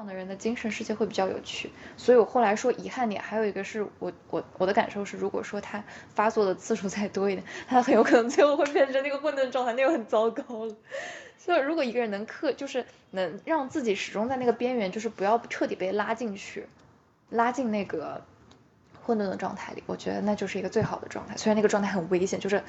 样的人的精神世界会比较有趣，所以我后来说遗憾点，还有一个是我我我的感受是，如果说他发作的次数再多一点，他很有可能最后会变成那个混沌状态，那就很糟糕了。所以如果一个人能克，就是能让自己始终在那个边缘，就是不要彻底被拉进去，拉进那个混沌的状态里，我觉得那就是一个最好的状态。虽然那个状态很危险，就是。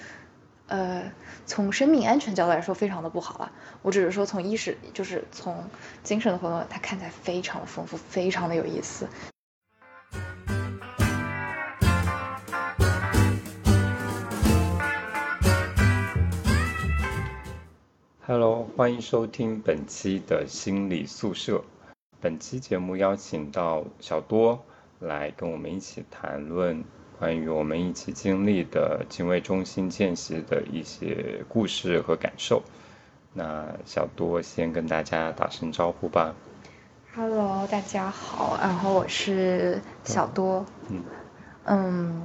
呃，从生命安全角度来说，非常的不好啊。我只是说，从意识，就是从精神的活动，它看起来非常的丰富，非常的有意思。Hello，欢迎收听本期的心理宿舍。本期节目邀请到小多来跟我们一起谈论。关于我们一起经历的精卫中心见习的一些故事和感受，那小多先跟大家打声招呼吧。Hello，大家好，然后我是小多。嗯嗯，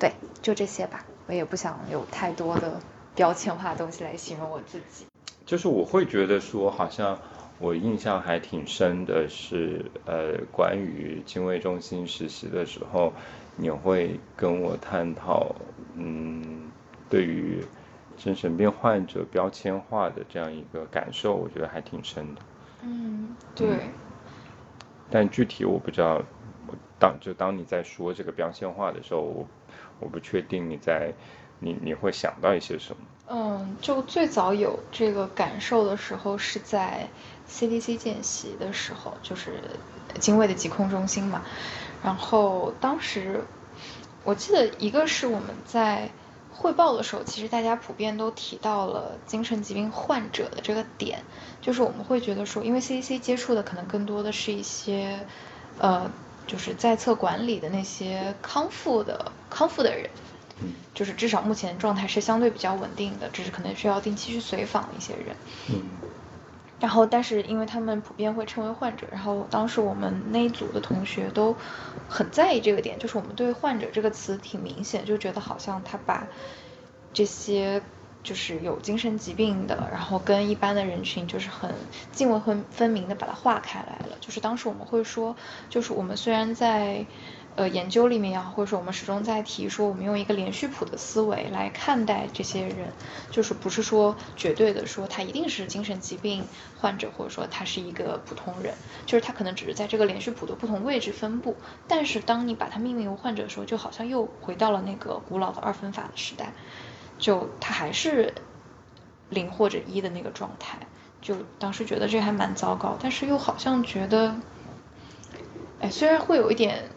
对，就这些吧，我也不想有太多的标签化的东西来形容我自己。就是我会觉得说，好像我印象还挺深的是，呃，关于精卫中心实习的时候。你会跟我探讨，嗯，对于精神病患者标签化的这样一个感受，我觉得还挺深的。嗯，对。但具体我不知道，当就当你在说这个标签化的时候，我我不确定你在你你会想到一些什么。嗯，就最早有这个感受的时候是在 CDC 见习的时候，就是精卫的疾控中心嘛。然后当时，我记得一个是我们在汇报的时候，其实大家普遍都提到了精神疾病患者的这个点，就是我们会觉得说，因为 CDC 接触的可能更多的是一些，呃，就是在册管理的那些康复的康复的人，就是至少目前状态是相对比较稳定的，只是可能需要定期去随访一些人。然后，但是因为他们普遍会称为患者，然后当时我们那一组的同学都很在意这个点，就是我们对“患者”这个词挺明显，就觉得好像他把这些就是有精神疾病的，然后跟一般的人群就是很泾渭分分明的把它划开来了。就是当时我们会说，就是我们虽然在。呃，研究里面呀，或者说我们始终在提说，我们用一个连续谱的思维来看待这些人，就是不是说绝对的说他一定是精神疾病患者，或者说他是一个普通人，就是他可能只是在这个连续谱的不同位置分布。但是当你把他命名为患者的时候，就好像又回到了那个古老的二分法的时代，就他还是零或者一的那个状态。就当时觉得这还蛮糟糕，但是又好像觉得，哎，虽然会有一点。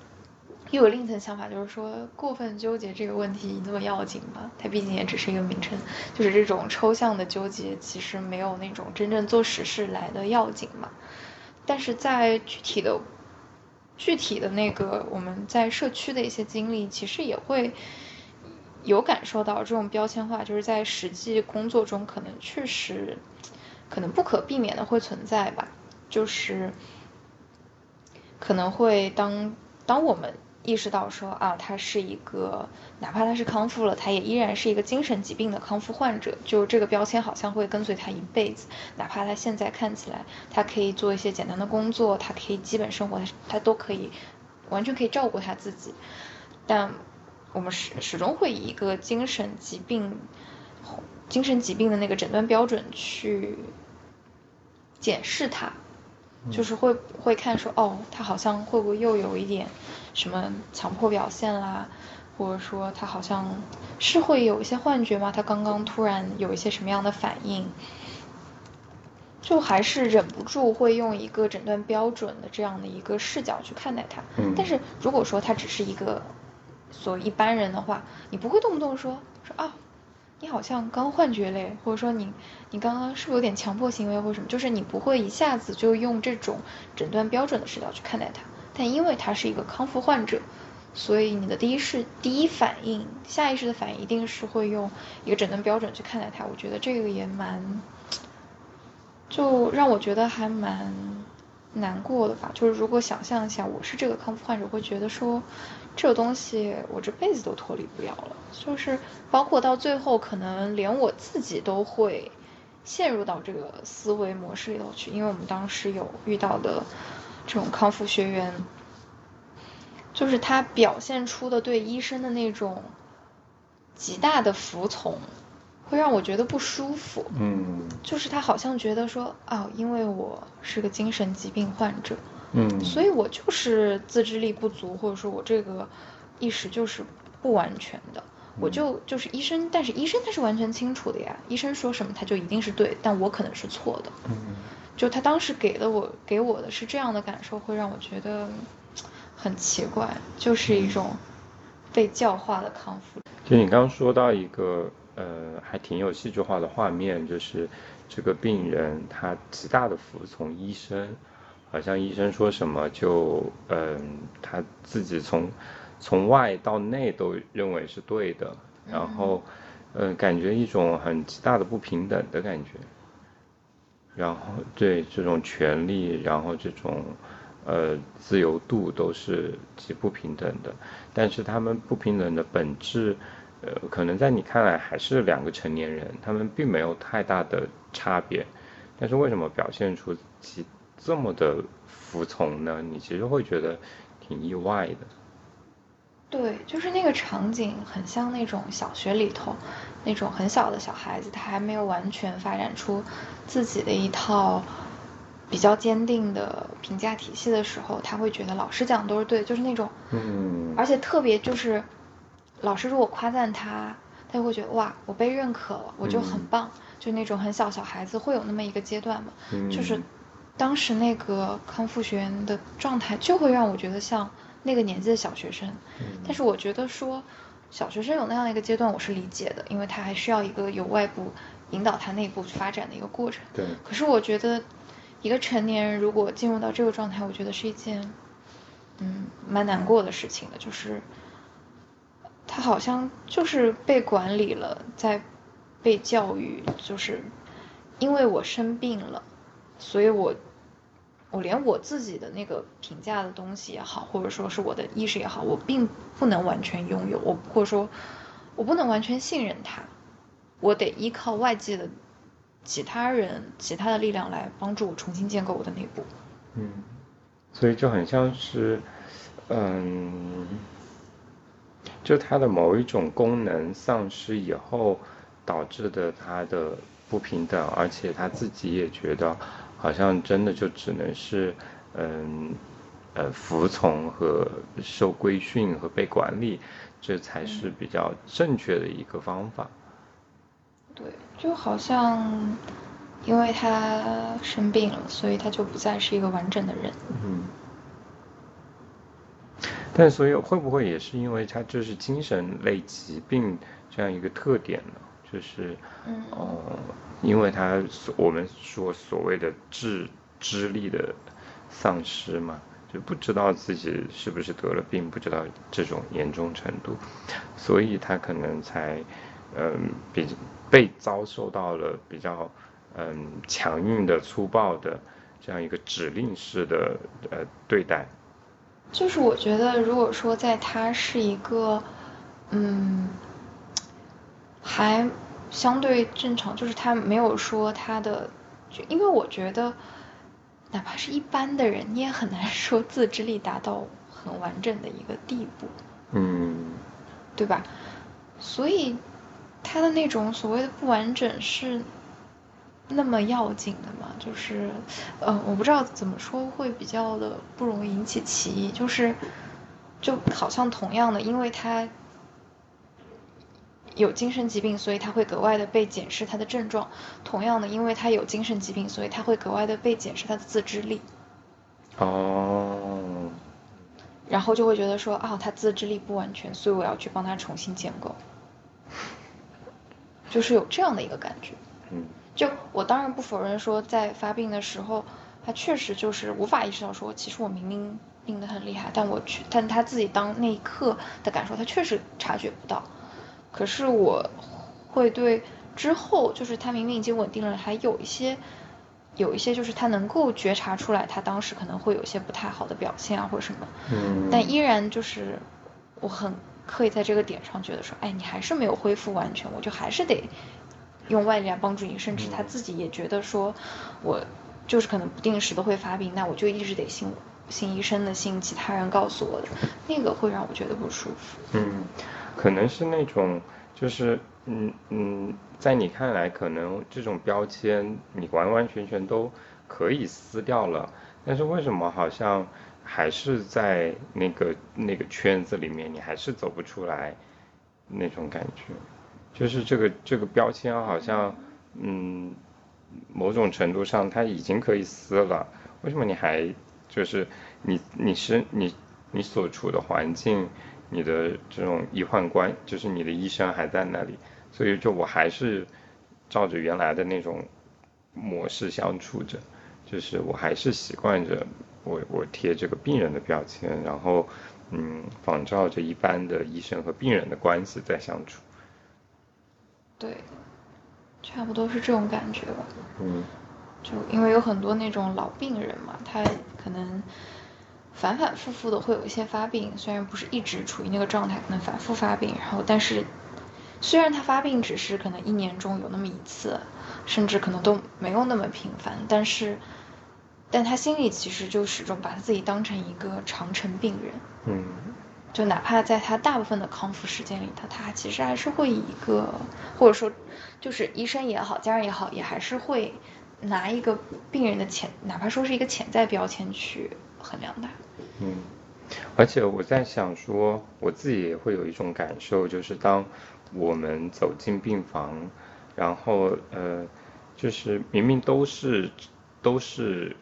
又有另一层想法，就是说过分纠结这个问题那么要紧吗？它毕竟也只是一个名称，就是这种抽象的纠结，其实没有那种真正做实事来的要紧嘛。但是在具体的、具体的那个我们在社区的一些经历，其实也会有感受到这种标签化，就是在实际工作中可能确实可能不可避免的会存在吧。就是可能会当当我们。意识到说啊，他是一个，哪怕他是康复了，他也依然是一个精神疾病的康复患者。就这个标签好像会跟随他一辈子，哪怕他现在看起来他可以做一些简单的工作，他可以基本生活，他他都可以完全可以照顾他自己。但我们始始终会以一个精神疾病、精神疾病的那个诊断标准去检视他。就是会会看说哦，他好像会不会又有一点什么强迫表现啦，或者说他好像是会有一些幻觉吗？他刚刚突然有一些什么样的反应？就还是忍不住会用一个诊断标准的这样的一个视角去看待他。但是如果说他只是一个所一般人的话，你不会动不动说说啊。你好像刚幻觉嘞，或者说你，你刚刚是不是有点强迫行为或者什么？就是你不会一下子就用这种诊断标准的视角去看待他，但因为他是一个康复患者，所以你的第一是第一反应，下意识的反应一定是会用一个诊断标准去看待他。我觉得这个也蛮，就让我觉得还蛮难过的吧。就是如果想象一下，我是这个康复患者，会觉得说。这个东西我这辈子都脱离不了了，就是包括到最后，可能连我自己都会陷入到这个思维模式里头去。因为我们当时有遇到的这种康复学员，就是他表现出的对医生的那种极大的服从，会让我觉得不舒服。嗯就是他好像觉得说，哦，因为我是个精神疾病患者，嗯，所以我就是自制力不足，或者说我这个意识就是不完全的。我就就是医生，但是医生他是完全清楚的呀，医生说什么他就一定是对，但我可能是错的。嗯就他当时给的我给我的是这样的感受，会让我觉得很奇怪，就是一种被教化的康复。就你刚刚说到一个呃，还挺有戏剧化的画面，就是这个病人他极大的服从医生，好像医生说什么就嗯、他自己从从外到内都认为是对的，然后嗯、呃感觉一种很极大的不平等的感觉。然后对这种权利，然后这种呃自由度都是极不平等的，但是他们不平等的本质，呃，可能在你看来还是两个成年人，他们并没有太大的差别，但是为什么表现出其这么的服从呢？你其实会觉得挺意外的。对，就是那个场景很像那种小学里头那种很小的小孩子，他还没有完全发展出自己的一套比较坚定的评价体系的时候，他会觉得老师讲的都是对的，就是那种，嗯而且特别就是老师如果夸赞他，他就会觉得哇，我被认可了，我就很嗯棒，就那种很小小孩子会有那么一个阶段嘛，就是嗯当时那个康复学员的状态，就会让我觉得像那个年纪的小学生。但是我觉得说，小学生有那样一个阶段，我是理解的，因为他还需要一个有外部引导他内部发展的一个过程。对，可是我觉得，一个成年人如果进入到这个状态，我觉得是一件，嗯，蛮难过的事情的，就是他好像就是被管理了，在被教育，就是因为我生病了，所以我我连我自己的那个评价的东西也好，或者说是我的意识也好，我并不能完全拥有，我或者说我不能完全信任他，我得依靠外界的其他人、其他的力量来帮助我重新建构我的内部。嗯，所以就很像是，嗯，就它的某一种功能丧失以后导致的它的不平等，而且他自己也觉得好像真的就只能是，嗯，呃，服从和受规训和被管理，这才是比较正确的一个方法。对，就好像因为他生病了，所以他就不再是一个完整的人。嗯，但所以会不会也是因为他就是精神类疾病这样一个特点呢？就是，嗯哦、因为他所我们说所谓的智智力的丧失嘛，就不知道自己是不是得了病，不知道这种严重程度，所以他可能才，嗯，比被遭受到了比较嗯强硬的、粗暴的这样一个指令式的呃对待。就是我觉得，如果说在他是一个，嗯，还相对正常，就是他没有说他的，就因为我觉得，哪怕是一般的人，你也很难 说自制力达到很完整的一个地步，嗯对吧？所以他的那种所谓的不完整是那么要紧的嘛？就是，呃，我不知道怎么说会比较的不容易引起歧义，就是就好像同样的，因为他有精神疾病，所以他会格外的被检视他的症状；同样的，因为他有精神疾病，所以他会格外的被检视他的自制力。哦，然后就会觉得说，啊，他自制力不完全，所以我要去帮他重新建构，就是有这样的一个感觉。嗯就我当然不否认说，在发病的时候，他确实就是无法意识到说，其实我明明病得很厉害，但我去，但他自己当那一刻的感受，他确实察觉不到。可是我会对之后，就是他明明已经稳定了，还有一些，有一些就是他能够觉察出来，他当时可能会有一些不太好的表现啊，或者什么，嗯，但依然就是我很刻意在这个点上觉得说，哎，你还是没有恢复完全，我就还是得用外力来帮助你，甚至他自己也觉得说，我就是可能不定时的会发病，那我就一直得信信医生的信，其他人告诉我的，那个会让我觉得不舒服。嗯，可能是那种，就是嗯嗯，在你看来，可能这种标签你完完全全都可以撕掉了，但是为什么好像还是在那个那个圈子里面，你还是走不出来那种感觉？就是这个这个标签好像，嗯，某种程度上它已经可以撕了，为什么你还？就是你，你是你，你所处的环境，你的这种医患关，就是你的医生还在那里，所以就我还是照着原来的那种模式相处着，就是我还是习惯着我我贴这个病人的标签，然后嗯，仿照着一般的医生和病人的关系在相处。对，差不多是这种感觉吧。嗯。就因为有很多那种老病人嘛，他可能反反复复的会有一些发病，虽然不是一直处于那个状态，可能反复发病，然后但是虽然他发病只是可能一年中有那么一次，甚至可能都没有那么频繁，但是但他心里其实就始终把他自己当成一个长程病人，嗯，就哪怕在他大部分的康复时间里，他他其实还是会以一个或者说就是医生也好，家人也好，也还是会。拿一个病人的潜，哪怕说是一个潜在标签去衡量他。嗯，而且我在想说，我自己也会有一种感受，就是当我们走进病房，然后呃，就是明明都是都是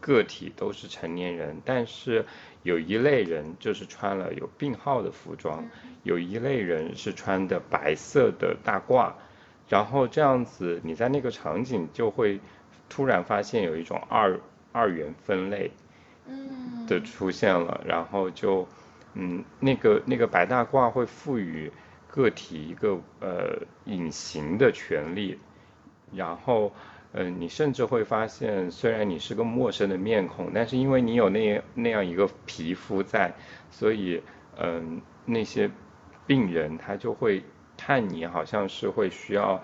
个体，都是成年人，但是有一类人就是穿了有病号的服装，有一类人是穿的白色的大褂，然后这样子你在那个场景就会。突然发现有一种二二元分类，嗯，的出现了，然后就，嗯，那个那个白大褂会赋予个体一个呃隐形的权利，然后，嗯，你甚至会发现，虽然你是个陌生的面孔，但是因为你有那那样一个皮肤在，所以，嗯，那些病人他就会看你好像是会需要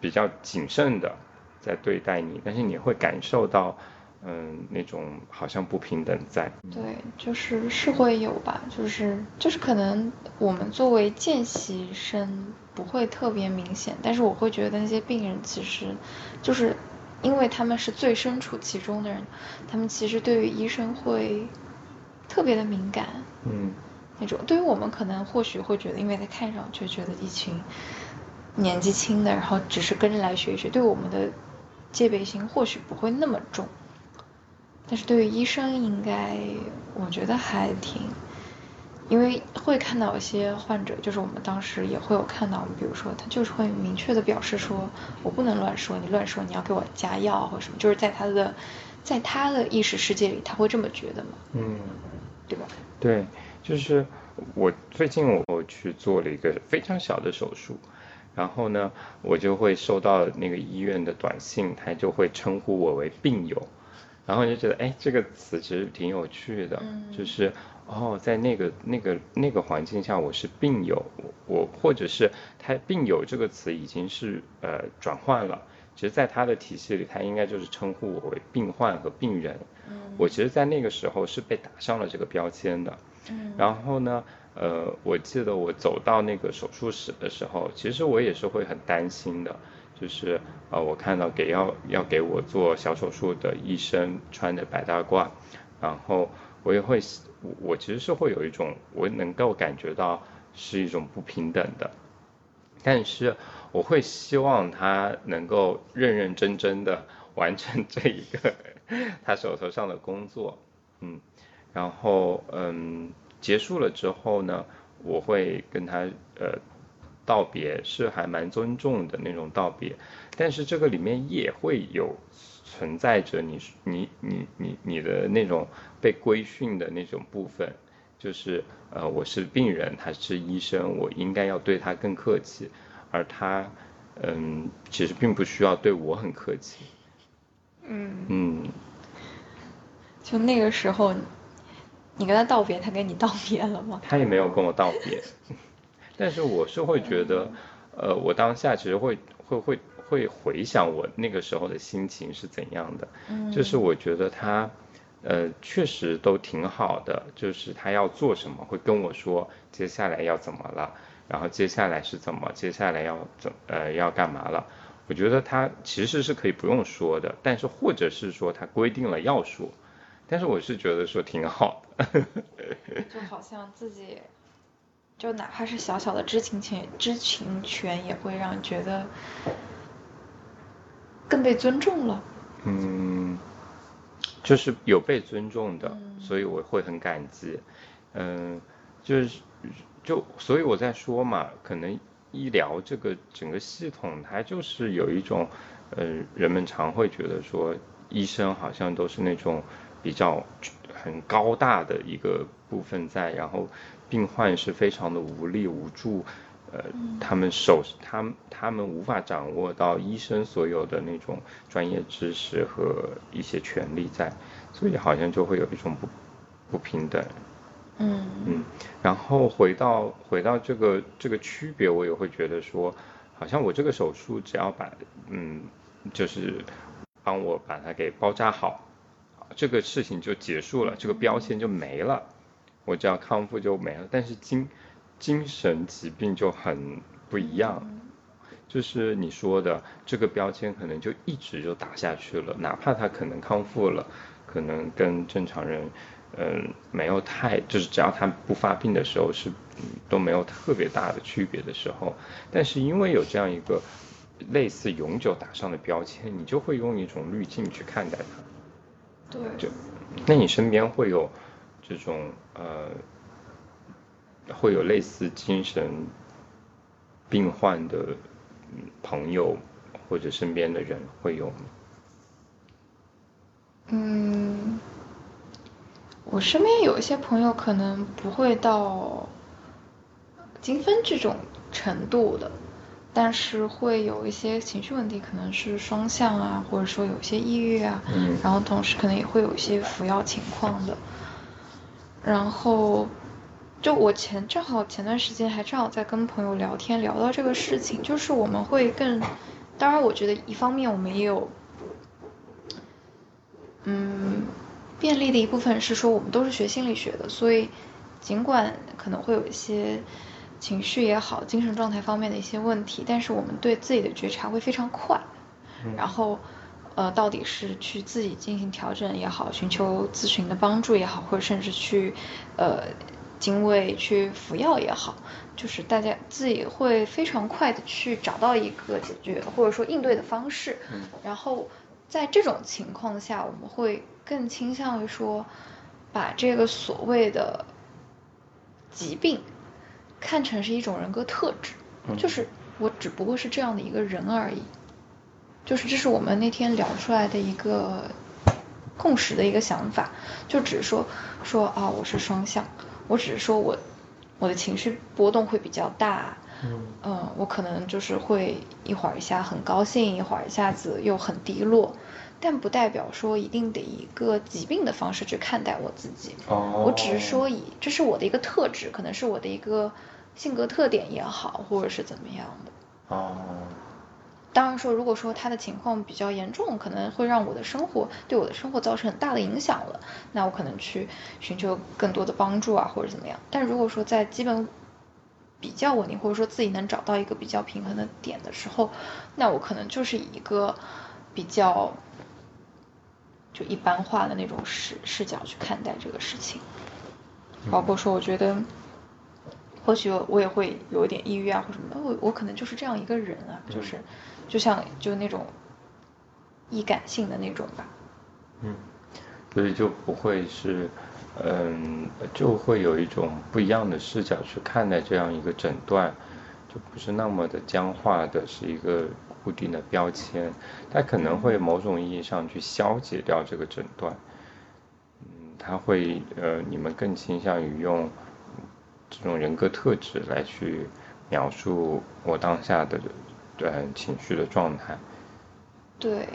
比较谨慎的。在对待你，但是你会感受到，嗯，那种好像不平等在。对，就是是会有吧，就是就是可能我们作为见习生不会特别明显，但是我会觉得那些病人其实，就是因为他们是最身处其中的人，他们其实对于医生会特别的敏感。嗯，那种对于我们可能或许会觉得，因为他看上去觉得一群年纪轻的，然后只是跟着来学一学，对我们的。戒备心或许不会那么重，但是对于医生应该，我觉得还挺，因为会看到一些患者，就是我们当时也会有看到，比如说他就是会明确的表示说，我不能乱说，你乱说你要给我加药或什么，就是在他的，在他的意识世界里他会这么觉得嘛，嗯，对吧？对，就是我最近我去做了一个非常小的手术。然后呢，我就会收到那个医院的短信，他就会称呼我为病友，然后就觉得，哎，这个词其实挺有趣的，就是哦，在那个那个那个环境下，我是病友，我或者是他病友这个词已经是呃转换了，其实，在他的体系里，他应该就是称呼我为病患和病人，我其实，在那个时候是被打上了这个标签的，然后呢。呃，我记得我走到那个手术室的时候，其实我也是会很担心的，就是呃，我看到给要要给我做小手术的医生穿着白大褂，然后我也会，我其实是会有一种我能够感觉到是一种不平等的，但是我会希望他能够认认真真的完成这一个他手头上的工作，嗯，然后嗯。结束了之后呢，我会跟他呃道别，是还蛮尊重的那种道别，但是这个里面也会有存在着你你你你你的那种被规训的那种部分，就是呃我是病人，他是医生，我应该要对他更客气，而他嗯其实并不需要对我很客气，嗯。嗯，就那个时候。你跟他道别，他跟你道别了吗？他也没有跟我道别，但是我是会觉得，呃，我当下其实会会会会回想我那个时候的心情是怎样的，就是我觉得他，呃，确实都挺好的，就是他要做什么会跟我说，接下来要怎么了，然后接下来是怎么，接下来要怎呃要干嘛了。我觉得他其实是可以不用说的，但是或者是说他规定了要说，但是我是觉得说挺好的。就好像自己，就哪怕是小小的知情权，知情权也会让觉得更被尊重了。嗯，就是有被尊重的，所以我会很感激。嗯，就是就所以我在说嘛，可能。医疗这个整个系统，它就是有一种，呃，人们常会觉得说，医生好像都是那种比较很高大的一个部分在，然后病患是非常的无力无助，呃，他们手他他们无法掌握到医生所有的那种专业知识和一些权利在，所以好像就会有一种不不平等。嗯。嗯，然后回到回到这个这个区别，我也会觉得说，好像我这个手术只要把嗯，就是帮我把它给包扎好，这个事情就结束了，这个标签就没了，我只要康复就没了。但是精精神疾病就很不一样，就是你说的这个标签可能就一直就打下去了，哪怕他可能康复了，可能跟正常人。嗯，没有太，就是只要他不发病的时候是，都没有特别大的区别的时候，但是因为有这样一个类似永久打上的标签，你就会用一种滤镜去看待他。对。就，那你身边会有这种呃，会有类似精神病患的朋友或者身边的人会有吗？嗯。我身边有一些朋友可能不会到精分这种程度的，但是会有一些情绪问题，可能是双向啊，或者说有些抑郁啊，然后同时可能也会有一些服药情况的。然后，就我前正好前段时间还正好在跟朋友聊天，聊到这个事情，就是我们会更，当然我觉得一方面我们也有，嗯。便利的一部分是说，我们都是学心理学的，所以尽管可能会有一些情绪也好、精神状态方面的一些问题，但是我们对自己的觉察会非常快。然后，呃，到底是去自己进行调整也好，寻求咨询的帮助也好，或者甚至去呃精卫去服药也好，就是大家自己会非常快的去找到一个解决或者说应对的方式。然后在这种情况下，我们会。更倾向于说，把这个所谓的疾病看成是一种人格特质，就是我只不过是这样的一个人而已，就是这是我们那天聊出来的一个共识的一个想法，就只是说说啊，我是双向，我只是说我我的情绪波动会比较大，嗯，我可能就是会一会儿一下很高兴，一会儿一下子又很低落。但不代表说一定得一个疾病的方式去看待我自己。哦。我只是说以这是我的一个特质，可能是我的一个性格特点也好，或者是怎么样的。哦。当然说，如果说他的情况比较严重，可能会让我的生活对我的生活造成很大的影响了，那我可能去寻求更多的帮助啊，或者怎么样。但如果说在基本比较稳定，或者说自己能找到一个比较平衡的点的时候，那我可能就是以一个比较。就一般化的那种视视角去看待这个事情，包括说，我觉得，或许我也会有一点抑郁啊，或什么的，我我可能就是这样一个人啊，就是，就像就那种易感性的那种吧。嗯，所以就不会是，嗯，就会有一种不一样的视角去看待这样一个诊断，就不是那么的僵化的，是一个。固定的标签，它可能会某种意义上去消解掉这个诊断。嗯，它会呃，你们更倾向于用这种人格特质来去描述我当下的对情绪的状态。对，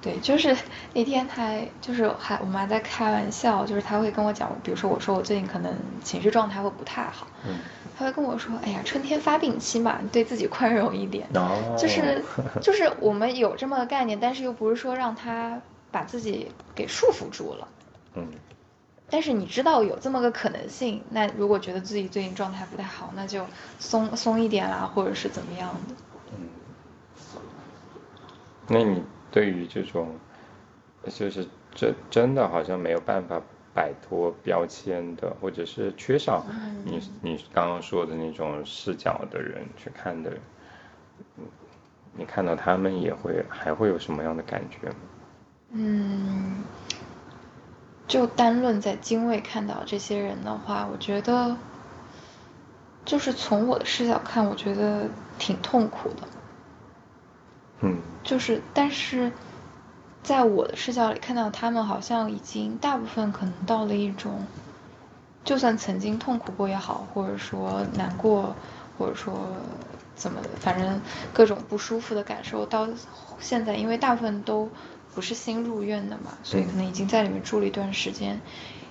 对，就是那天他就是还我们还在开玩笑，就是他会跟我讲，比如说我说我最近可能情绪状态会不太好。嗯。他会跟我说：“哎呀，春天发病期嘛，对自己宽容一点。”哦，就是 就是我们有这么个概念，但是又不是说让他把自己给束缚住了。嗯。但是你知道有这么个可能性，那如果觉得自己最近状态不太好，那就松松一点啦，或者是怎么样的。嗯。那你对于这种，就是这真的好像没有办法摆脱标签的，或者是缺少你你刚刚说的那种视角的人去看的，你看到他们也会还会有什么样的感觉吗？嗯。就单论在精卫看到这些人的话，我觉得，就是从我的视角看，我觉得挺痛苦的。嗯。就是，但是，在我的视角里看到他们，好像已经大部分可能到了一种，就算曾经痛苦过也好，或者说难过，或者说怎么的，反正各种不舒服的感受，到现在，因为大部分都。不是新入院的嘛，所以可能已经在里面住了一段时间，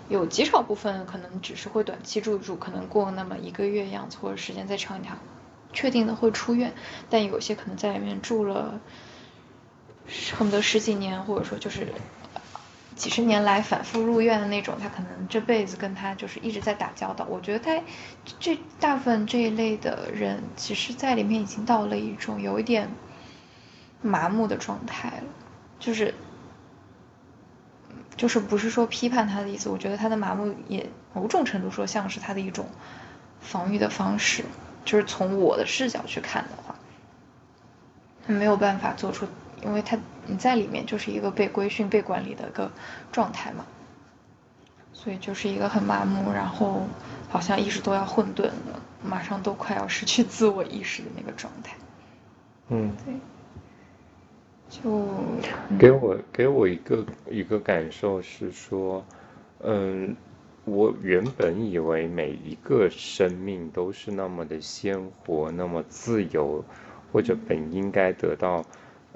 有极少部分可能只是会短期住一住，可能过那么一个月样子，或者时间再长一点，确定的会出院。但有些可能在里面住了，恨不得十几年，或者说就是几十年来反复入院的那种，他可能这辈子跟他就是一直在打交道。我觉得他这大部分这一类的人，其实在里面已经到了一种有一点麻木的状态了。就是，就是不是说批判他的意思，我觉得他的麻木也某种程度说像是他的一种防御的方式，就是从我的视角去看的话，他没有办法做出，因为他你在里面就是一个被规训、被管理的一个状态嘛，所以就是一个很麻木，然后好像意识都要混沌了，马上都快要失去自我意识的那个状态。嗯，对。就给我给我一个一个感受是说，嗯，我原本以为每一个生命都是那么的鲜活，那么自由，或者本应该得到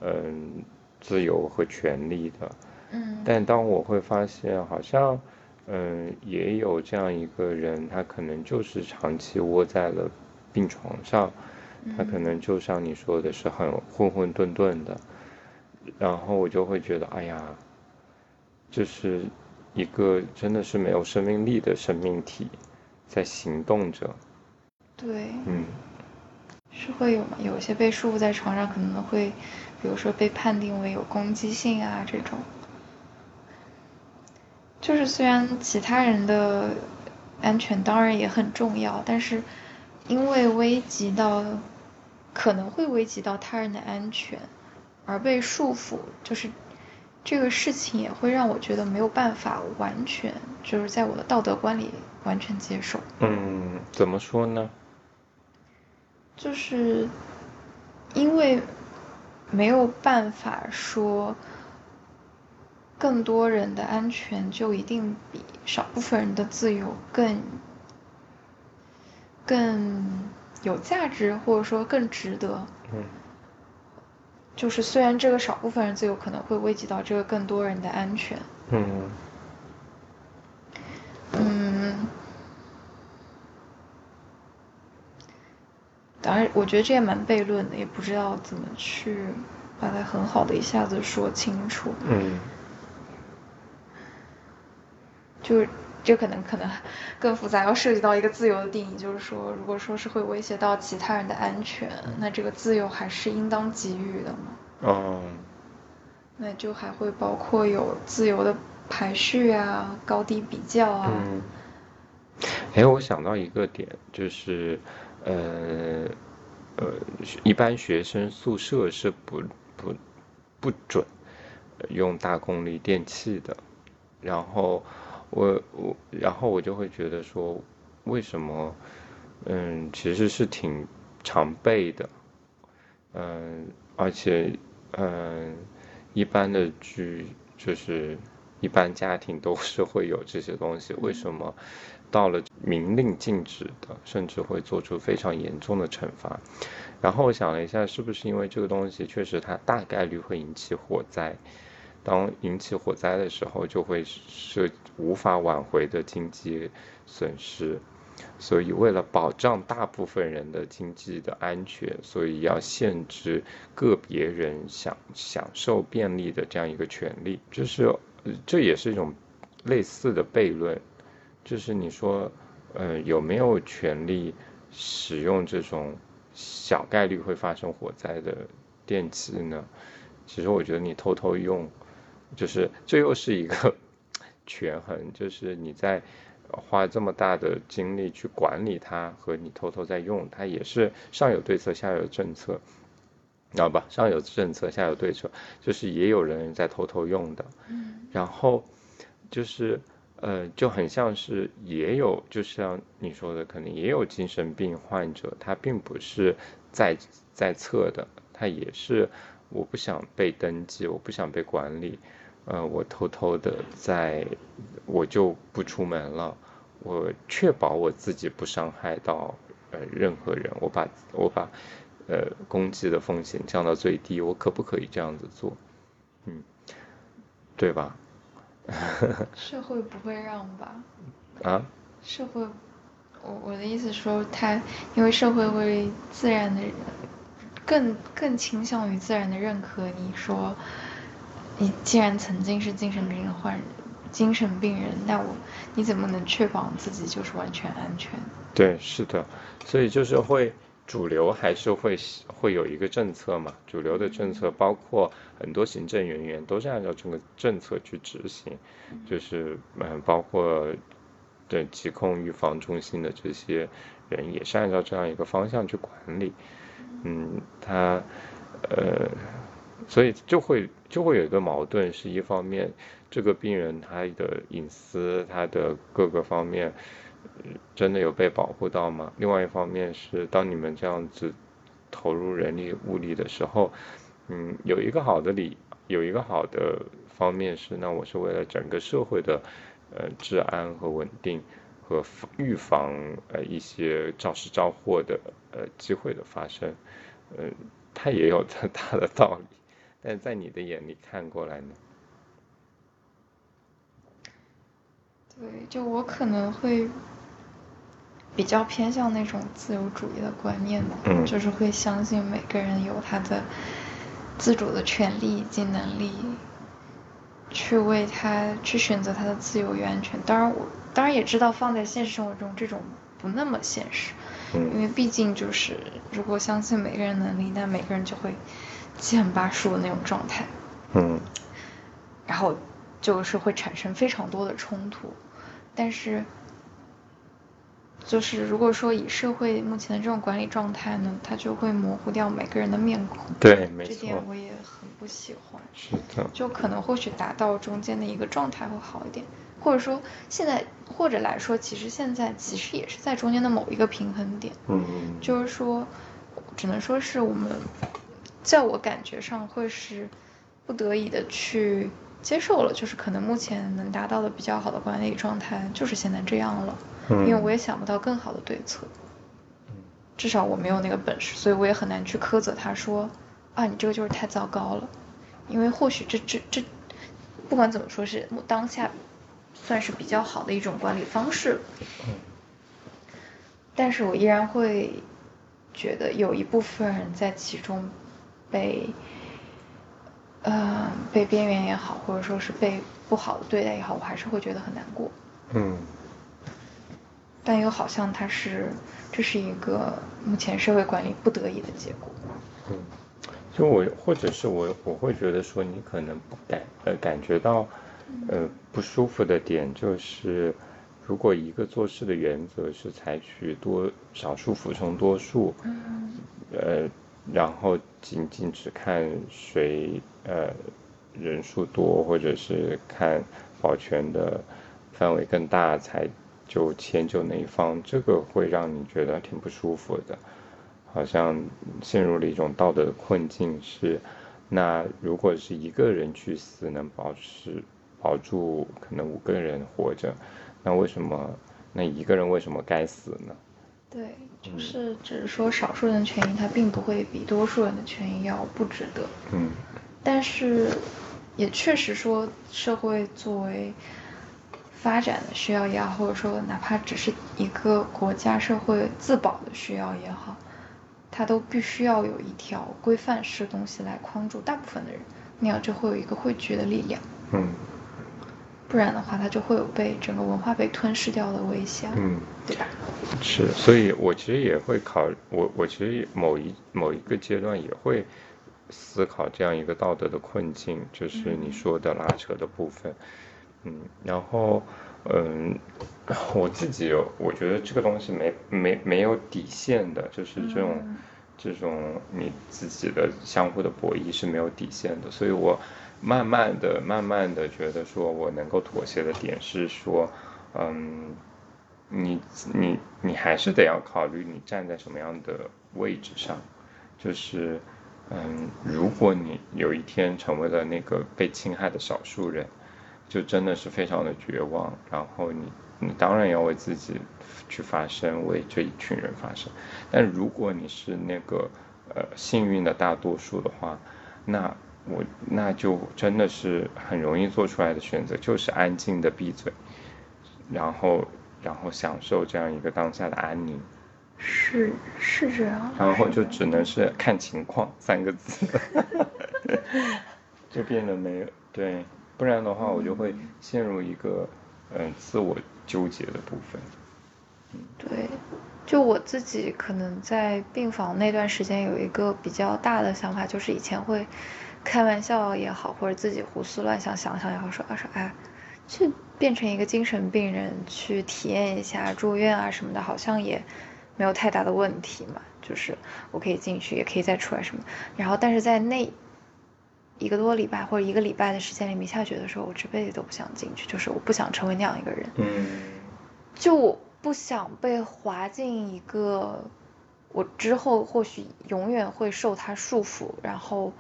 嗯自由和权利的，嗯，但当我会发现，好像嗯也有这样一个人，他可能就是长期窝在了病床上，他可能就像你说的是很混混沌沌的。然后我就会觉得，哎呀，这是一个真的是没有生命力的生命体，在行动着。对。嗯。是会有吗？有些被束缚在床上，可能会，比如说被判定为有攻击性啊这种。就是虽然其他人的安全当然也很重要，但是因为危及到，可能会危及到他人的安全。而被束缚，就是这个事情也会让我觉得没有办法完全，就是在我的道德观里完全接受。嗯，怎么说呢？就是因为没有办法说，更多人的安全就一定比少部分人的自由更更有价值，或者说更值得。嗯。就是虽然这个少部分人自由可能会危及到这个更多人的安全，嗯，嗯，当然我觉得这也蛮悖论的，也不知道怎么去把它很好的一下子说清楚，嗯，就。这可能可能更复杂，要涉及到一个自由的定义，就是说，如果说是会威胁到其他人的安全，那这个自由还是应当给予的嘛？哦，那就还会包括有自由的排序啊，高低比较啊。嗯。哎，我想到一个点，就是呃呃，一般学生宿舍是不不不准用大功率电器的，然后。我我，然后我就会觉得说，为什么，嗯，其实是挺常备的，嗯，而且，嗯，一般的居就是一般家庭都是会有这些东西，为什么到了明令禁止的，甚至会做出非常严重的惩罚？然后我想了一下，是不是因为这个东西确实它大概率会引起火灾？当引起火灾的时候，就会是无法挽回的经济损失，所以为了保障大部分人的经济的安全，所以要限制个别人享享受便利的这样一个权利，就是这也是一种类似的悖论，就是你说，呃，有没有权利使用这种小概率会发生火灾的电器呢？其实我觉得你偷偷用，就是这又是一个 权衡，就是你在花这么大的精力去管理它，和你偷偷在用它，也是上有对策，下有政策，知道吧？上有政策，下有对策，就是也有人在偷偷用的。嗯。然后就是呃，就很像是也有，就像你说的，可能也有精神病患者，他并不是在在册的，他也是。我不想被登记，我不想被管理，呃，我偷偷的在，我就不出门了，我确保我自己不伤害到呃任何人，我把我把呃攻击的风险降到最低，我可不可以这样子做？嗯，对吧？社会不会让吧？啊？社会，我我的意思说，他因为社会会自然的。更更倾向于自然的认可。你说，你既然曾经是精神病患精神病人，那我你怎么能确保自己就是完全安全？对，是的，所以就是会主流还是会会有一个政策嘛？主流的政策包括很多行政人员都是按照这个政策去执行，就是嗯，包括对疾控预防中心的这些人也是按照这样一个方向去管理。嗯，他，呃，所以就会就会有一个矛盾，是一方面，这个病人他的隐私，他的各个方面，真的有被保护到吗？另外一方面是，当你们这样子投入人力物力的时候，嗯，有一个好的理，有一个好的方面是，那我是为了整个社会的，呃，治安和稳定。和预防呃一些肇事肇祸的呃机会的发生，呃，它也有它 大的道理，但在你的眼里看过来呢？对，就我可能会比较偏向那种自由主义的观念嘛，就是会相信每个人有他的自主的权利以及能力，去为他去选择他的自由与安全。当然我。当然也知道放在现实生活中这种不那么现实，因为毕竟就是如果相信每个人能力，那每个人就会七横八竖的那种状态，嗯，然后就是会产生非常多的冲突，但是就是如果说以社会目前的这种管理状态呢，它就会模糊掉每个人的面孔，对，没错，这点我也很不喜欢，是的，就可能或许达到中间的一个状态会好一点。或者说，现在或者来说，其实现在其实也是在中间的某一个平衡点。嗯。就是说，只能说是我们，在我感觉上会是不得已的去接受了，就是可能目前能达到的比较好的管理状态就是现在这样了。嗯。因为我也想不到更好的对策。至少我没有那个本事，所以我也很难去苛责他说，啊，你这个就是太糟糕了。因为或许这这这，不管怎么说，是当下。算是比较好的一种管理方式，但是我依然会觉得有一部分人在其中被，呃，被边缘也好，或者说是被不好的对待也好，我还是会觉得很难过。嗯。但又好像它是，这是一个目前社会管理不得已的结果。嗯，就我或者是我我会觉得说，你可能不感呃感觉到。呃，不舒服的点就是，如果一个做事的原则是采取多少数服从多数，呃，然后仅仅只看谁呃人数多，或者是看保全的范围更大才就迁就哪一方，这个会让你觉得挺不舒服的，好像陷入了一种道德的困境。是，那如果是一个人去死，能保持。保住可能五个人活着，那为什么那一个人为什么该死呢？对，就是只是说少数人的权益，它并不会比多数人的权益要不值得。嗯。但是，也确实说，社会作为发展的需要也好，或者说哪怕只是一个国家社会自保的需要也好，它都必须要有一条规范式东西来框住大部分的人，那样就会有一个汇聚的力量。嗯。不然的话，它就会有被整个文化被吞噬掉的危险，嗯，对吧？是，所以我其实也会考，我我其实某一某一个阶段也会思考这样一个道德的困境，就是你说的拉扯的部分，嗯，然后嗯，我自己我觉得这个东西没没没有底线的，就是这种这种你自己的相互的博弈是没有底线的，所以我。慢慢的、慢慢的觉得说，我能够妥协的点是说，嗯，你、你、你还是得要考虑你站在什么样的位置上，就是，嗯，如果你有一天成为了那个被侵害的少数人，就真的是非常的绝望。然后你、你当然要为自己去发声，为这一群人发声。但如果你是那个呃幸运的大多数的话，那。我那就真的是很容易做出来的选择，就是安静的闭嘴，然后然后享受这样一个当下的安宁。是是这样。然后就只能是看情况三个字，就变得没有对，不然的话我就会陷入一个嗯自我纠结的部分。嗯，对，就我自己可能在病房那段时间有一个比较大的想法，就是以前会。开玩笑也好，或者自己胡思乱想想想也好，说啊说哎，去变成一个精神病人去体验一下住院啊什么的，好像也没有太大的问题嘛。就是我可以进去，也可以再出来什么。然后，但是在那一个多礼拜或者一个礼拜的时间里，一下雪的时候我这辈子都不想进去，就是我不想成为那样一个人。嗯。就我不想被划进一个我之后或许永远会受他束缚，然后。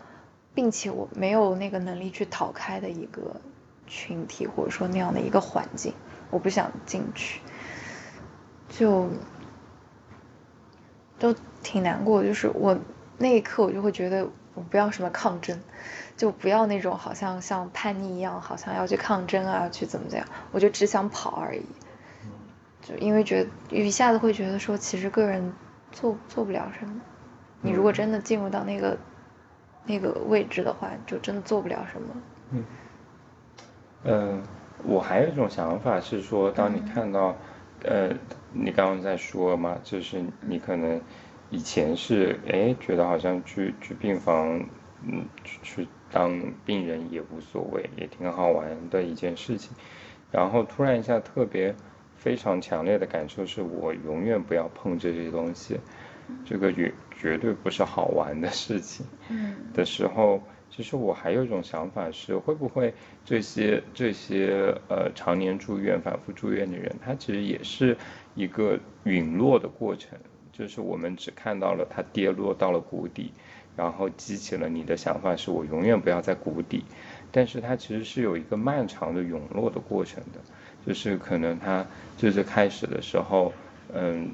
并且我没有那个能力去逃开的一个群体，或者说那样的一个环境，我不想进去，就都挺难过。就是我那一刻，我就会觉得我不要什么抗争，就不要那种好像像叛逆一样，好像要去抗争啊，去怎么怎样，我就只想跑而已。就因为觉得一下子会觉得说，其实个人做做不了什么。你如果真的进入到那个。那个位置的话，就真的做不了什么。嗯，嗯，我还有一种想法是说，当你看到，呃，你刚刚在说嘛，就是你可能以前是哎觉得好像去去病房，嗯，去去当病人也无所谓，也挺好玩的一件事情，然后突然一下特别非常强烈的感受是我永远不要碰这些东西，这个绝绝对不是好玩的事情。嗯。的时候，其实我还有一种想法是，会不会这些这些呃常年住院、反复住院的人，他其实也是一个陨落的过程，就是我们只看到了他跌落到了谷底，然后激起了你的想法是我永远不要在谷底，但是他其实是有一个漫长的陨落的过程的，就是可能他就是开始的时候，嗯，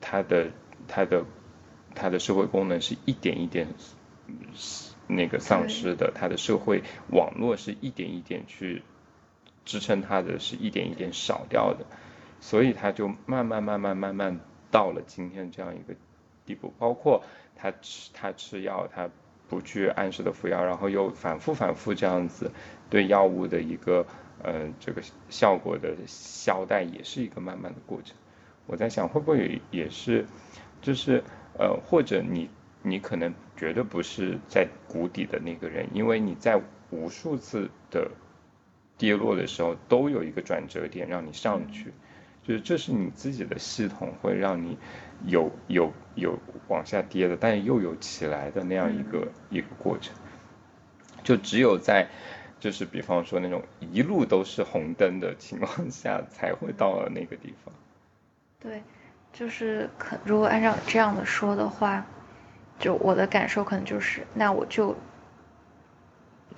他的他的他的社会功能是一点一点。那个丧失的，他的社会网络是一点一点去支撑他的，是一点一点少掉的，所以他就慢慢慢慢慢慢到了今天这样一个地步。包括他吃他吃药，他不去按时的服药，然后又反复反复这样子对药物的一个嗯这个效果的消怠，也是一个慢慢的过程。我在想，会不会也是，就是呃或者你。你可能绝对不是在谷底的那个人，因为你在无数次的跌落的时候，都有一个转折点让你上去，就是这是你自己的系统会让你有有有往下跌的，但又有起来的那样一个一个过程。就只有在就是比方说那种一路都是红灯的情况下，才会到了那个地方。对，就是可如果按照这样的说的话。就我的感受可能就是，那我就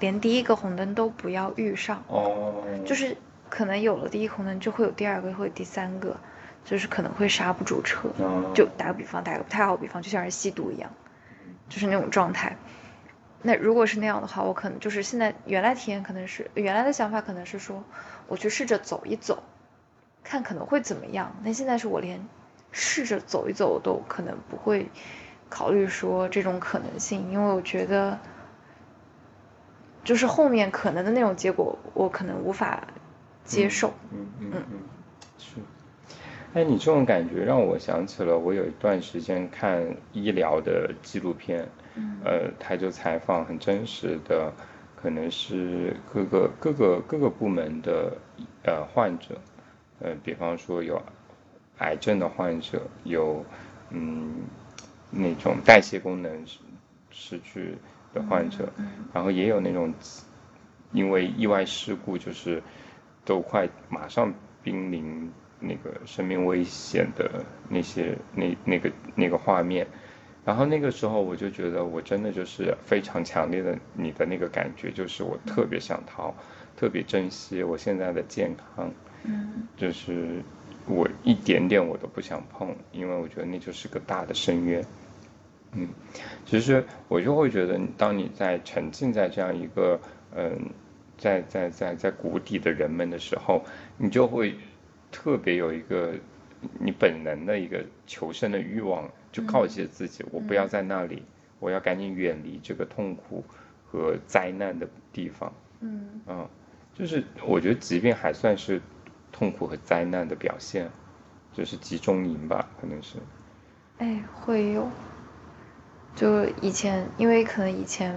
连第一个红灯都不要遇上。哦。就是可能有了第一红灯，就会有第二个，会有第三个，就是可能会刹不住车。就打个比方，打个不太好比方，就像是吸毒一样，就是那种状态。那如果是那样的话，我可能就是现在原来体验可能是原来的想法可能是说，我去试着走一走，看可能会怎么样。那现在是我连试着走一走都可能不会考虑说这种可能性，因为我觉得就是后面可能的那种结果，我可能无法接受。嗯嗯嗯，是。哎，你这种感觉让我想起了我有一段时间看医疗的纪录片。呃，他就采访很真实的，可能是各个各个各个部门的呃患者，呃，比方说有癌症的患者，有嗯那种代谢功能失失去的患者，然后也有那种因为意外事故就是都快马上濒临那个生命危险的那些那那个那个画面。然后那个时候我就觉得，我真的就是非常强烈的你的那个感觉，就是我特别想逃，特别珍惜我现在的健康，嗯，就是我一点点我都不想碰，因为我觉得那就是个大的深渊，嗯，其实我就会觉得，当你在沉浸在这样一个嗯，在在在在谷底的人们的时候，你就会特别有一个你本能的一个求生的欲望。就告诫自己，我不要在那里，我要赶紧远离这个痛苦和灾难的地方。嗯，啊，就是我觉得疾病还算是痛苦和灾难的表现，就是集中营吧，可能是。哎，会有。就以前，因为可能以前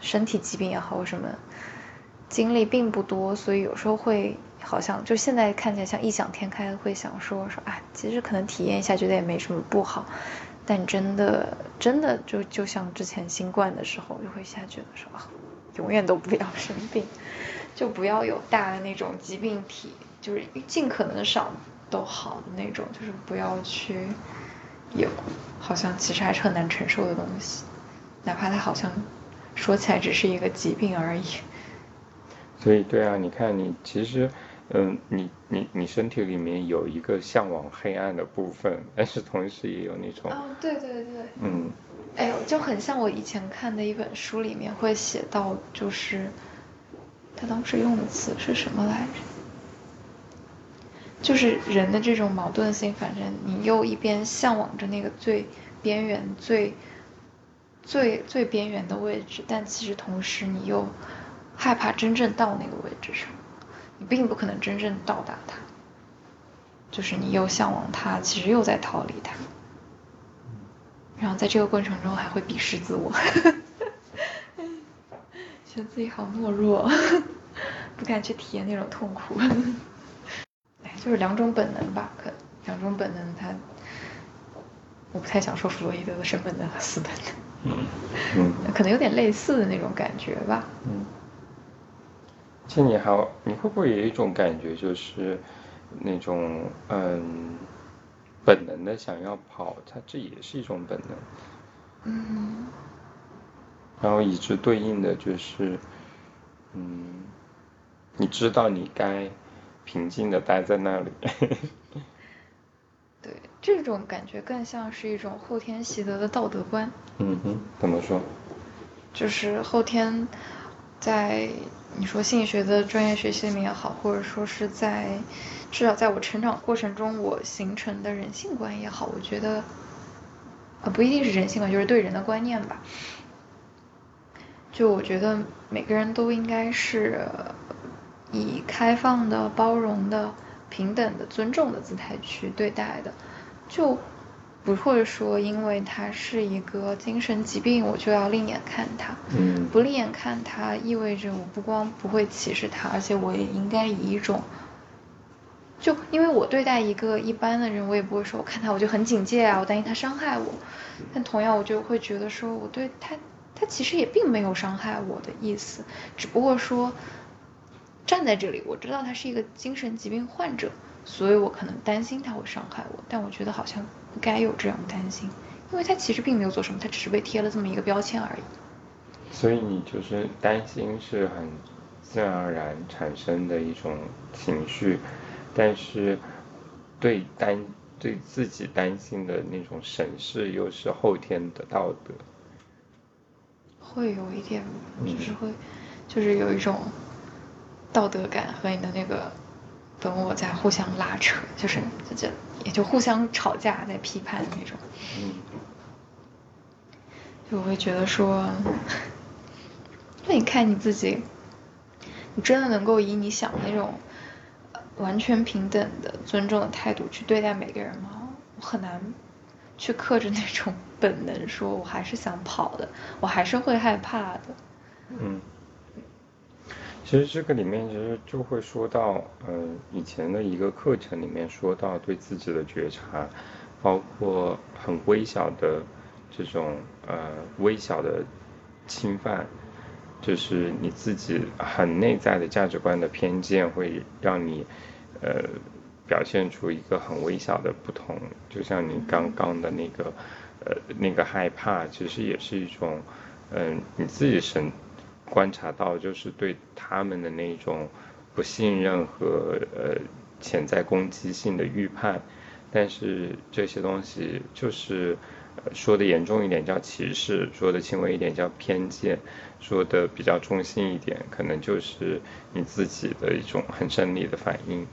身体疾病也好什么，经历并不多，所以有时候会好像就现在看起来像异想天开，会想说说啊，其实可能体验一下，觉得也没什么不好。但真的，真的就就像之前新冠的时候，就会下觉得说啊，永远都不要生病，就不要有大的那种疾病体，就是尽可能少都好的那种，就是不要去有，好像其实还是很难承受的东西，哪怕它好像说起来只是一个疾病而已。所以，对啊，你看你其实。嗯，你你你身体里面有一个向往黑暗的部分，但是同时也有那种哦，对对对，嗯，哎呦，就很像我以前看的一本书里面会写到，就是他当时用的词是什么来着？就是人的这种矛盾性，反正你又一边向往着那个最边缘、最最最边缘的位置，但其实同时你又害怕真正到那个位置上。你并不可能真正到达它，就是你又向往它，其实又在逃离它，然后在这个过程中还会鄙视自我，觉得自己好懦弱，不敢去体验那种痛苦。哎，就是两种本能吧，可两种本能，它我不太想说弗洛伊德的生本能和死本能，嗯，可能有点类似的那种感觉吧，嗯。其实你还你会不会有一种感觉，就是那种嗯本能的想要跑，它这也是一种本能。嗯。然后，以之对应的就是，嗯，你知道你该平静的待在那里。对，这种感觉更像是一种后天习得的道德观。嗯哼，怎么说？就是后天在。你说心理学的专业学习里面也好，或者说是在至少在我成长过程中我形成的人性观也好，我觉得，呃，不一定是人性观，就是对人的观念吧。就我觉得每个人都应该是以开放的、包容的、平等的、尊重的姿态去对待的，就。不会说，因为他是一个精神疾病，我就要另眼看他。嗯，不另眼看他，意味着我不光不会歧视他，而且我也应该以一种，就因为我对待一个一般的人，我也不会说我看他我就很警戒啊，我担心他伤害我。但同样，我就会觉得说，我对他，他其实也并没有伤害我的意思，只不过说站在这里，我知道他是一个精神疾病患者，所以我可能担心他会伤害我。但我觉得好像。不该有这样担心，因为他其实并没有做什么，他只是被贴了这么一个标签而已。所以你就是担心是很自然而然产生的一种情绪，但是对担对自己担心的那种审视又是后天的道德。会有一点，就是会，就是有一种道德感和你的那个本我在互相拉扯，就是就也就互相吵架在批判那种。嗯。就我会觉得说，那你看你自己，你真的能够以你想的那种完全平等的尊重的态度去对待每个人吗？我很难。去克制那种本能，说我还是想跑的，我还是会害怕的。嗯，其实这个里面其实就会说到，嗯，以前的一个课程里面说到对自己的觉察，包括很微小的这种呃微小的侵犯，就是你自己很内在的价值观的偏见，会让你呃。表现出一个很微小的不同，就像你刚刚的那个，呃，那个害怕，其实也是一种，嗯，你自己神观察到，就是对他们的那种不信任和呃潜在攻击性的预判，但是这些东西就是说的严重一点叫歧视，说的轻微一点叫偏见，说的比较中性一点，可能就是你自己的一种很生理的反应。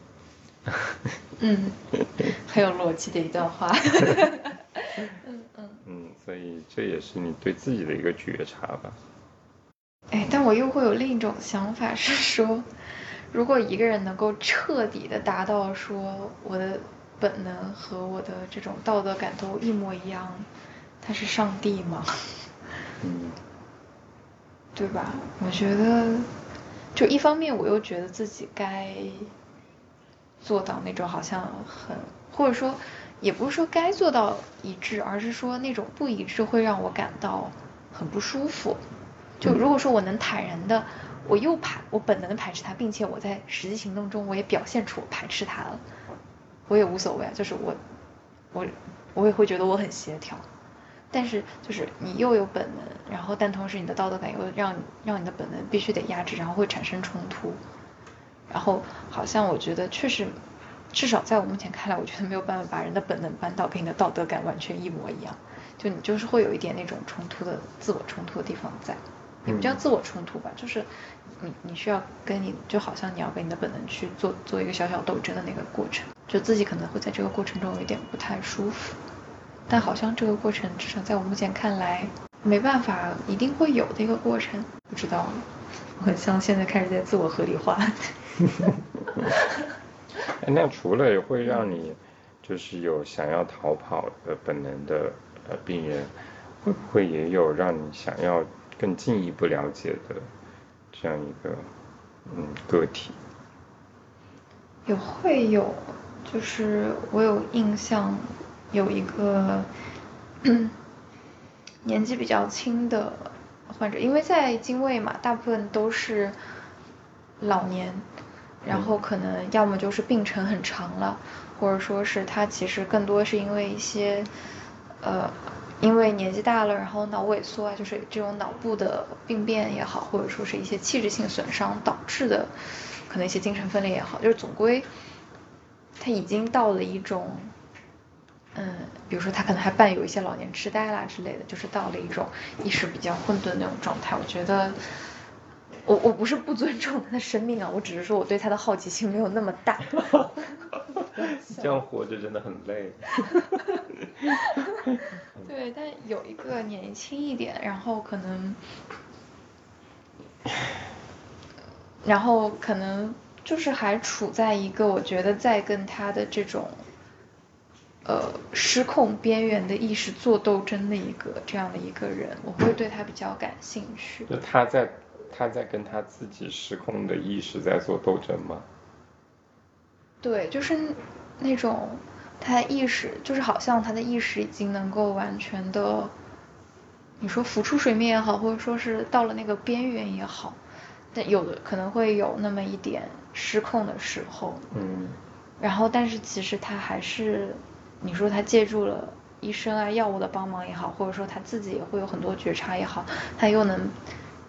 嗯，很有逻辑的一段话。嗯嗯嗯，所以这也是你对自己的一个觉察吧。哎，但我又会有另一种想法，是说，如果一个人能够彻底的达到说我的本能和我的这种道德感都一模一样，他是上帝吗？嗯，对吧？我觉得，就一方面我又觉得自己该。做到那种好像很，或者说，也不是说该做到一致，而是说那种不一致会让我感到很不舒服。就如果说我能坦然的，我又排，我本能的排斥他，并且我在实际行动中我也表现出我排斥他了，我也无所谓啊。就是我，我，我也会觉得我很协调。但是就是你又有本能，然后但同时你的道德感又让让你的本能必须得压制，然后会产生冲突。然后好像我觉得确实，至少在我目前看来，我觉得没有办法把人的本能搬到跟你的道德感完全一模一样。就你就是会有一点那种冲突的自我冲突的地方在，也不叫自我冲突吧，就是你你需要跟你就好像你要跟你的本能去做做一个小小斗争的那个过程，就自己可能会在这个过程中有一点不太舒服。但好像这个过程至少在我目前看来，没办法一定会有的一个过程，不知道。我 很像现在开始在自我合理化。那除了会让你就是有想要逃跑的本能的呃病人，会不会也有让你想要更进一步了解的这样一个嗯个体？也会有，就是我有印象有一个年纪比较轻的患者，因为在精卫嘛，大部分都是老年。然后可能要么就是病程很长了，或者说是他其实更多是因为一些，呃，因为年纪大了，然后脑萎缩啊，就是这种脑部的病变也好，或者说是一些器质性损伤导致的，可能一些精神分裂也好，就是总归他已经到了一种，嗯，比如说他可能还伴有一些老年痴呆啦之类的，就是到了一种意识比较混沌那种状态，我觉得。我我不是不尊重他的生命啊，我只是说我对他的好奇心没有那么大。这样活着真的很累。对，但有一个年轻一点，然后可能，然后可能就是还处在一个我觉得在跟他的这种，呃，失控边缘的意识做斗争的一个这样的一个人，我会对他比较感兴趣。就他在。他在跟他自己失控的意识在做斗争吗？对，就是那种他意识，就是好像他的意识已经能够完全的，你说浮出水面也好，或者说是到了那个边缘也好，但有的可能会有那么一点失控的时候。嗯。然后，但是其实他还是，你说他借助了医生啊、药物的帮忙也好，或者说他自己也会有很多觉察也好，他又能。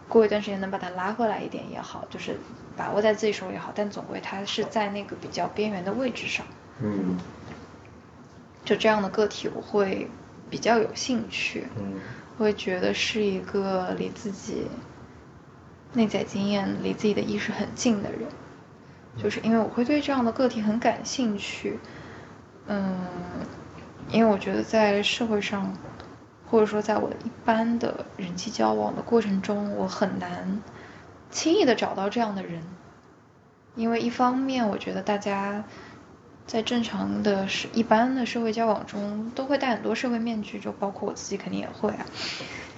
过一段时间能把它拉回来一点也好，就是把握在自己手里也好，但总归它是在那个比较边缘的位置上。嗯，就这样的个体我会比较有兴趣。嗯，会觉得是一个离自己内在经验、离自己的意识很近的人，就是因为我会对这样的个体很感兴趣。嗯，因为我觉得在社会上，或者说在我的一般的人际交往的过程中，我很难轻易的找到这样的人，因为一方面我觉得大家在正常的、是一般的社会交往中都会戴很多社会面具，就包括我自己肯定也会啊，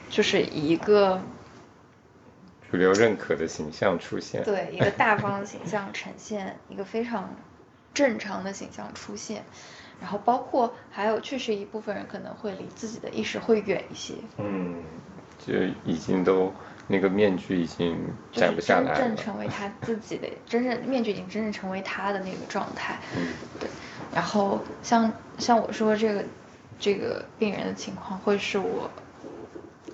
就是一个主流认可的形象出现，对一个大方的形象呈现，一个非常正常的形象出现。然后包括还有，确实一部分人可能会离自己的意识会远一些。嗯，就已经都那个面具已经摘不下来了。真正成为他自己的，真正面具已经真正成为他的那个状态。嗯，对。然后像像我说这个这个病人的情况，会是我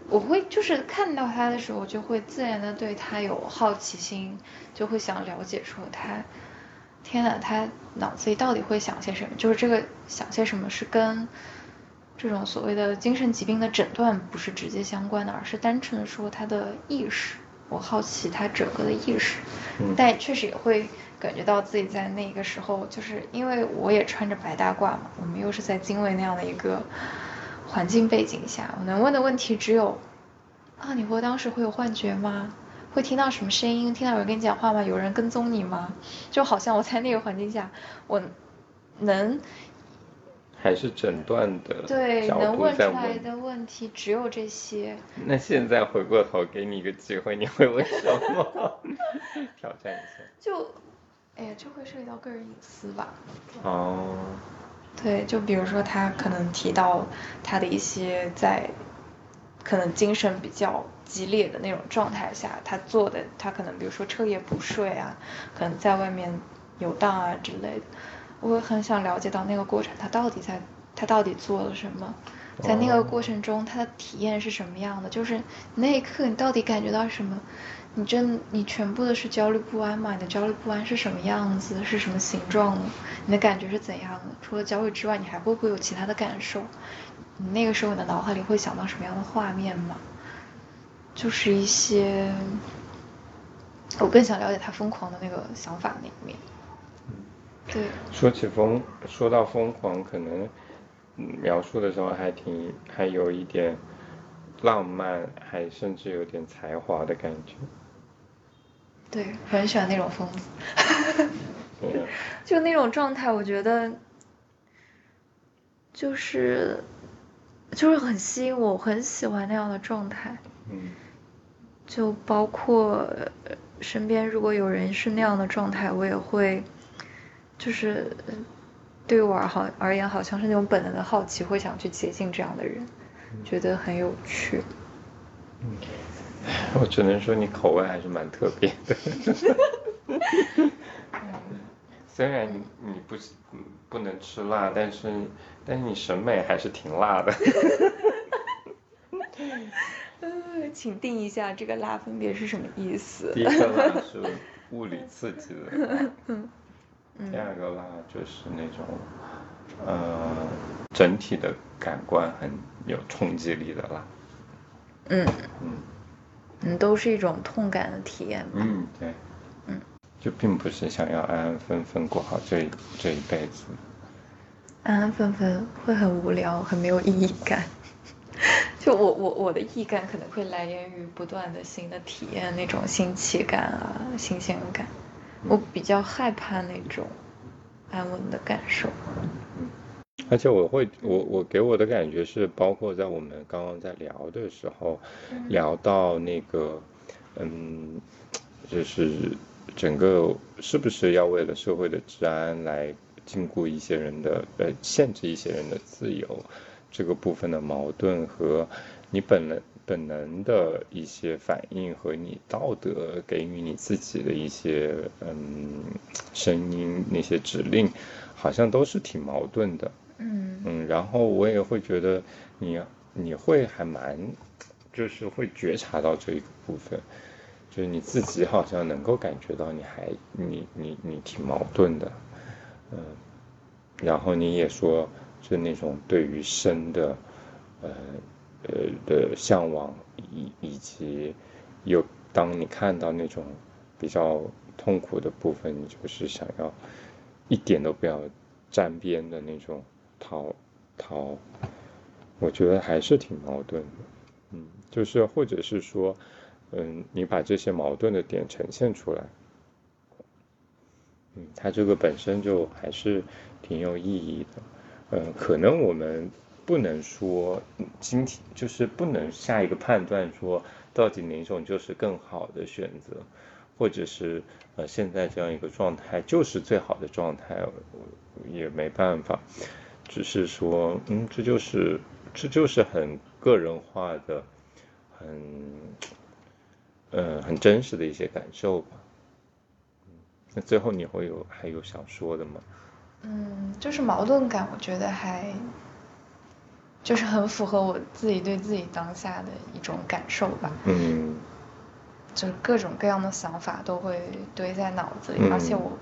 我会就是看到他的时候，就会自然的对他有好奇心，就会想了解说他。天呐，他脑子里到底会想些什么？就是这个想些什么是跟这种所谓的精神疾病的诊断不是直接相关的，而是单纯的说他的意识。我好奇他整个的意识，但确实也会感觉到自己在那个时候，就是因为我也穿着白大褂嘛，我们又是在精卫那样的一个环境背景下，我能问的问题只有：啊，你会当时会有幻觉吗？会听到什么声音？听到有人跟你讲话吗？有人跟踪你吗？就好像我在那个环境下，我能还是诊断的对能问出来的问题只有这些。那现在回过头给你一个机会，你会问什么？挑战一下。就，哎呀，这会涉及到个人隐私吧？哦。对，就比如说他可能提到他的一些在。可能精神比较激烈的那种状态下，他做的，他可能比如说彻夜不睡啊，可能在外面游荡啊之类的，我会很想了解到那个过程，他到底在，他到底做了什么，在那个过程中他的体验是什么样的，就是那一刻你到底感觉到什么？你真你全部的是焦虑不安吗？你的焦虑不安是什么样子？是什么形状的？你的感觉是怎样的？除了焦虑之外，你还会不会有其他的感受？你那个时候你的脑海里会想到什么样的画面吗？就是一些，我更想了解他疯狂的那个想法那一面。对。说起疯，说到疯狂，可能描述的时候还挺，还有一点浪漫，还甚至有点才华的感觉。对，很喜欢那种疯子。就那种状态，我觉得就是。就是很吸引我，我很喜欢那样的状态。嗯，就包括身边如果有人是那样的状态，我也会，就是对于我而好而言，好像是那种本能的好奇，会想去接近这样的人，觉得很有趣。嗯，我只能说你口味还是蛮特别的。虽然你你不不能吃辣，但是但是你审美还是挺辣的。嗯，请定一下这个拉分别是什么意思？第一个拉 是物理刺激的，第二个拉就是那种呃整体的感官很有冲击力的辣。嗯嗯嗯，都是一种痛感的体验。嗯，对。就并不是想要安安分分过好这这一辈子，安安分分会很无聊，很没有意义感。就我我我的意感可能会来源于不断的新的体验，那种新奇感啊，新鲜感。我比较害怕那种安稳的感受。嗯，而且我会我我给我的感觉是，包括在我们刚刚在聊的时候，聊到那个嗯，就是。整个是不是要为了社会的治安来禁锢一些人的呃限制一些人的自由，这个部分的矛盾和你本能本能的一些反应和你道德给予你自己的一些嗯声音那些指令，好像都是挺矛盾的。嗯嗯，然后我也会觉得你你会还蛮就是会觉察到这一个部分。就是你自己好像能够感觉到你还你你你挺矛盾的，嗯，然后你也说，就那种对于生的，呃呃的向往，以以及有当你看到那种比较痛苦的部分，你就是想要一点都不要沾边的那种逃逃，我觉得还是挺矛盾的，嗯，就是或者是说，嗯，你把这些矛盾的点呈现出来。嗯，它这个本身就还是挺有意义的，呃，可能我们不能说今天就是不能下一个判断说到底哪种就是更好的选择，或者是呃现在这样一个状态就是最好的状态，也没办法，只是说嗯这就是这就是很个人化的，很嗯很真实的一些感受吧。那最后你会有还有想说的吗？嗯，就是矛盾感，我觉得还就是很符合我自己对自己当下的一种感受吧。嗯，就是各种各样的想法都会堆在脑子里，而且我。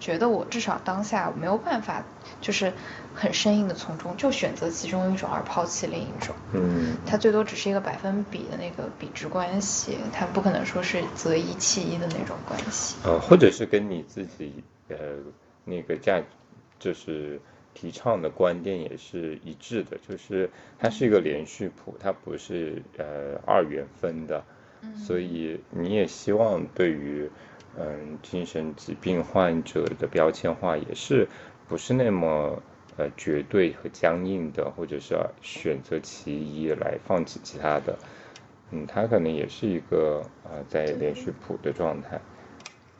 觉得我至少当下没有办法，就是很生硬的从中就选择其中一种而抛弃另一种。嗯，它最多只是一个百分比的那个比值关系，它不可能说是择一弃一的那种关系。呃，或者是跟你自己呃那个价，就是提倡的观点也是一致的，就是它是一个连续谱，它不是呃二元分的，所以你也希望对于。嗯，精神疾病患者的标签化也是不是那么呃绝对和僵硬的，或者是选择其一来放弃其他的。嗯，它可能也是一个呃在连续谱的状态。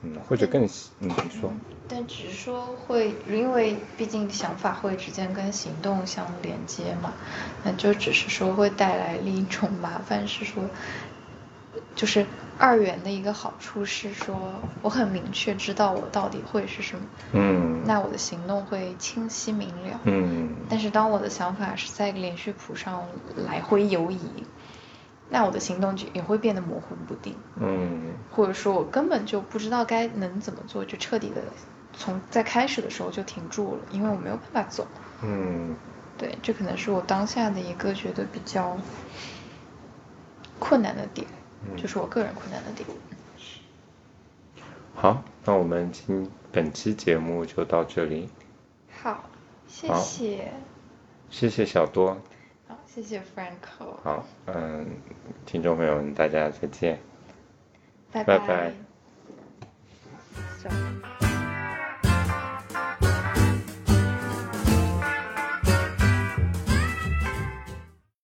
嗯，或者更嗯你说。但只是说会，因为毕竟想法会直接跟行动相连接嘛，那就只是说会带来另一种麻烦，是说。就是二元的一个好处是说，我很明确知道我到底会是什么，嗯，那我的行动会清晰明了，嗯，但是当我的想法是在连续谱上来回游移，那我的行动就也会变得模糊不定，嗯，或者说我根本就不知道该能怎么做，就彻底的从在开始的时候就停住了，因为我没有办法走，嗯，对，这可能是我当下的一个觉得比较困难的点。就是我个人困难的点。好，那我们今本期节目就到这里。好，谢谢。谢谢小多。好，谢谢 Franco。好，嗯，听众朋友们，大家再见。拜拜。